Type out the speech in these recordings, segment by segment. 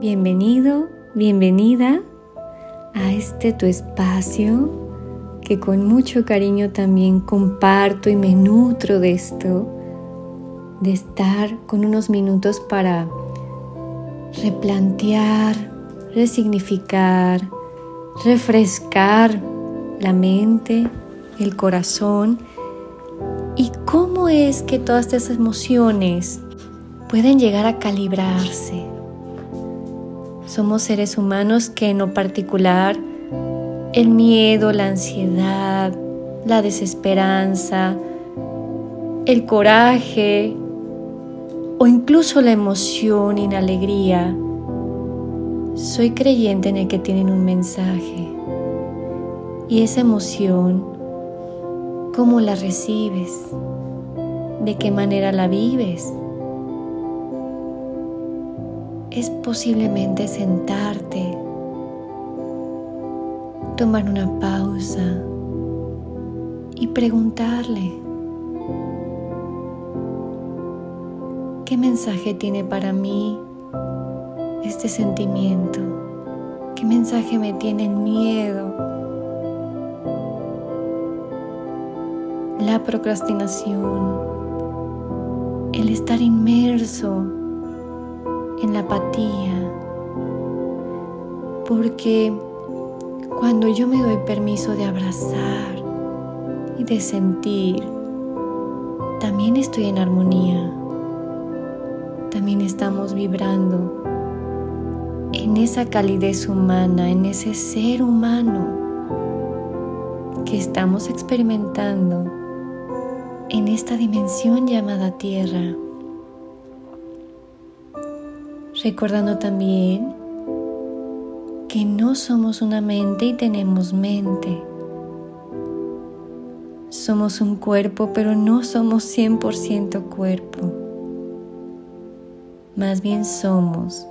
Bienvenido, bienvenida a este tu espacio que con mucho cariño también comparto y me nutro de esto, de estar con unos minutos para replantear, resignificar, refrescar la mente, el corazón y cómo es que todas estas emociones pueden llegar a calibrarse. Somos seres humanos que en lo particular el miedo, la ansiedad, la desesperanza, el coraje o incluso la emoción y la alegría, soy creyente en el que tienen un mensaje. Y esa emoción, ¿cómo la recibes? ¿De qué manera la vives? Es posiblemente sentarte, tomar una pausa y preguntarle, ¿qué mensaje tiene para mí este sentimiento? ¿Qué mensaje me tiene el miedo? la procrastinación, el estar inmerso en la apatía, porque cuando yo me doy permiso de abrazar y de sentir, también estoy en armonía, también estamos vibrando en esa calidez humana, en ese ser humano que estamos experimentando en esta dimensión llamada tierra. Recordando también que no somos una mente y tenemos mente. Somos un cuerpo, pero no somos 100% cuerpo. Más bien somos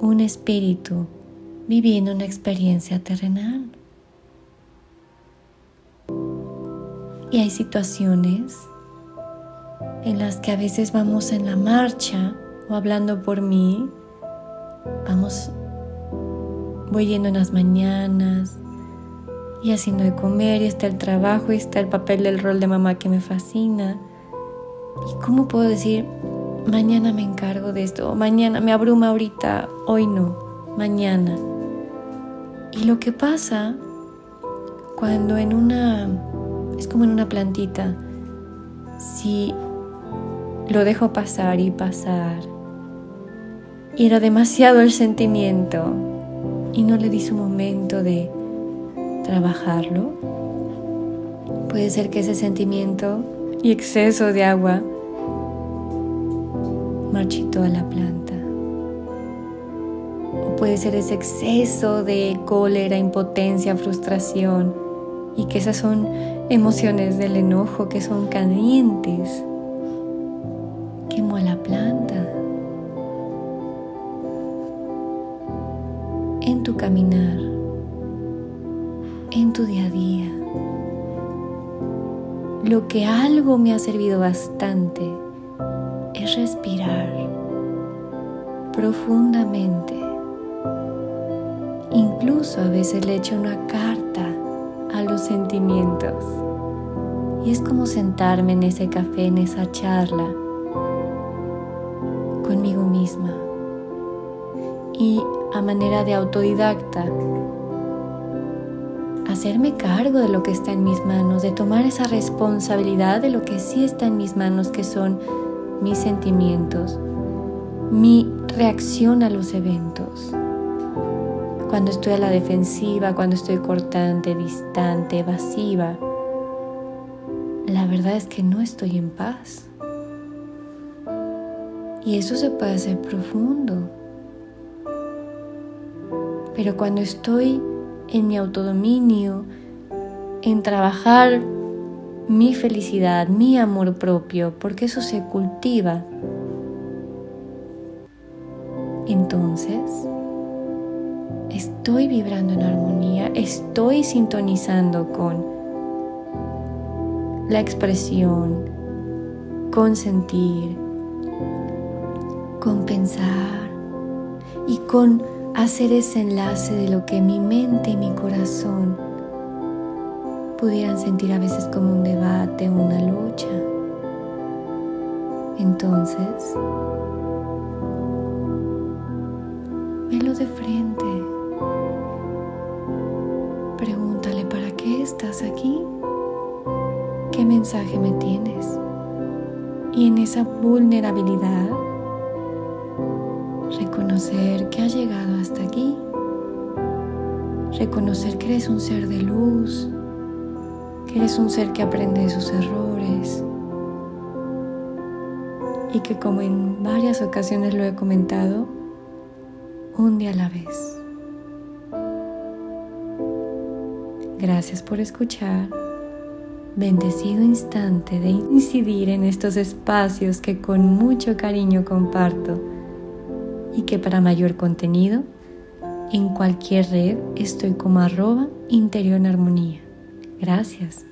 un espíritu viviendo una experiencia terrenal. Y hay situaciones en las que a veces vamos en la marcha o hablando por mí, vamos, voy yendo en las mañanas y haciendo de comer y está el trabajo y está el papel del rol de mamá que me fascina. ¿Y cómo puedo decir, mañana me encargo de esto, o mañana me abruma ahorita, hoy no, mañana? Y lo que pasa cuando en una es como en una plantita. Si lo dejo pasar y pasar, era demasiado el sentimiento y no le di su momento de trabajarlo, puede ser que ese sentimiento y exceso de agua marchitó a la planta. O puede ser ese exceso de cólera, impotencia, frustración y que esas son emociones del enojo que son calientes. Quemó a la planta. En tu caminar, en tu día a día. Lo que algo me ha servido bastante es respirar profundamente. Incluso a veces le echo una carta a los sentimientos. Y es como sentarme en ese café, en esa charla, conmigo misma. Y a manera de autodidacta, hacerme cargo de lo que está en mis manos, de tomar esa responsabilidad de lo que sí está en mis manos, que son mis sentimientos, mi reacción a los eventos cuando estoy a la defensiva, cuando estoy cortante, distante, evasiva, la verdad es que no estoy en paz. Y eso se puede hacer profundo. Pero cuando estoy en mi autodominio, en trabajar mi felicidad, mi amor propio, porque eso se cultiva, entonces estoy vibrando en armonía, estoy sintonizando con la expresión, con sentir, con pensar, y con hacer ese enlace de lo que mi mente y mi corazón pudieran sentir a veces como un debate una lucha. Entonces, velo de frente. Pregúntale, ¿para qué estás aquí? ¿Qué mensaje me tienes? Y en esa vulnerabilidad, reconocer que has llegado hasta aquí. Reconocer que eres un ser de luz, que eres un ser que aprende de sus errores, y que como en varias ocasiones lo he comentado, un día a la vez. Gracias por escuchar. Bendecido instante de incidir en estos espacios que con mucho cariño comparto y que para mayor contenido en cualquier red estoy como arroba interior en armonía. Gracias.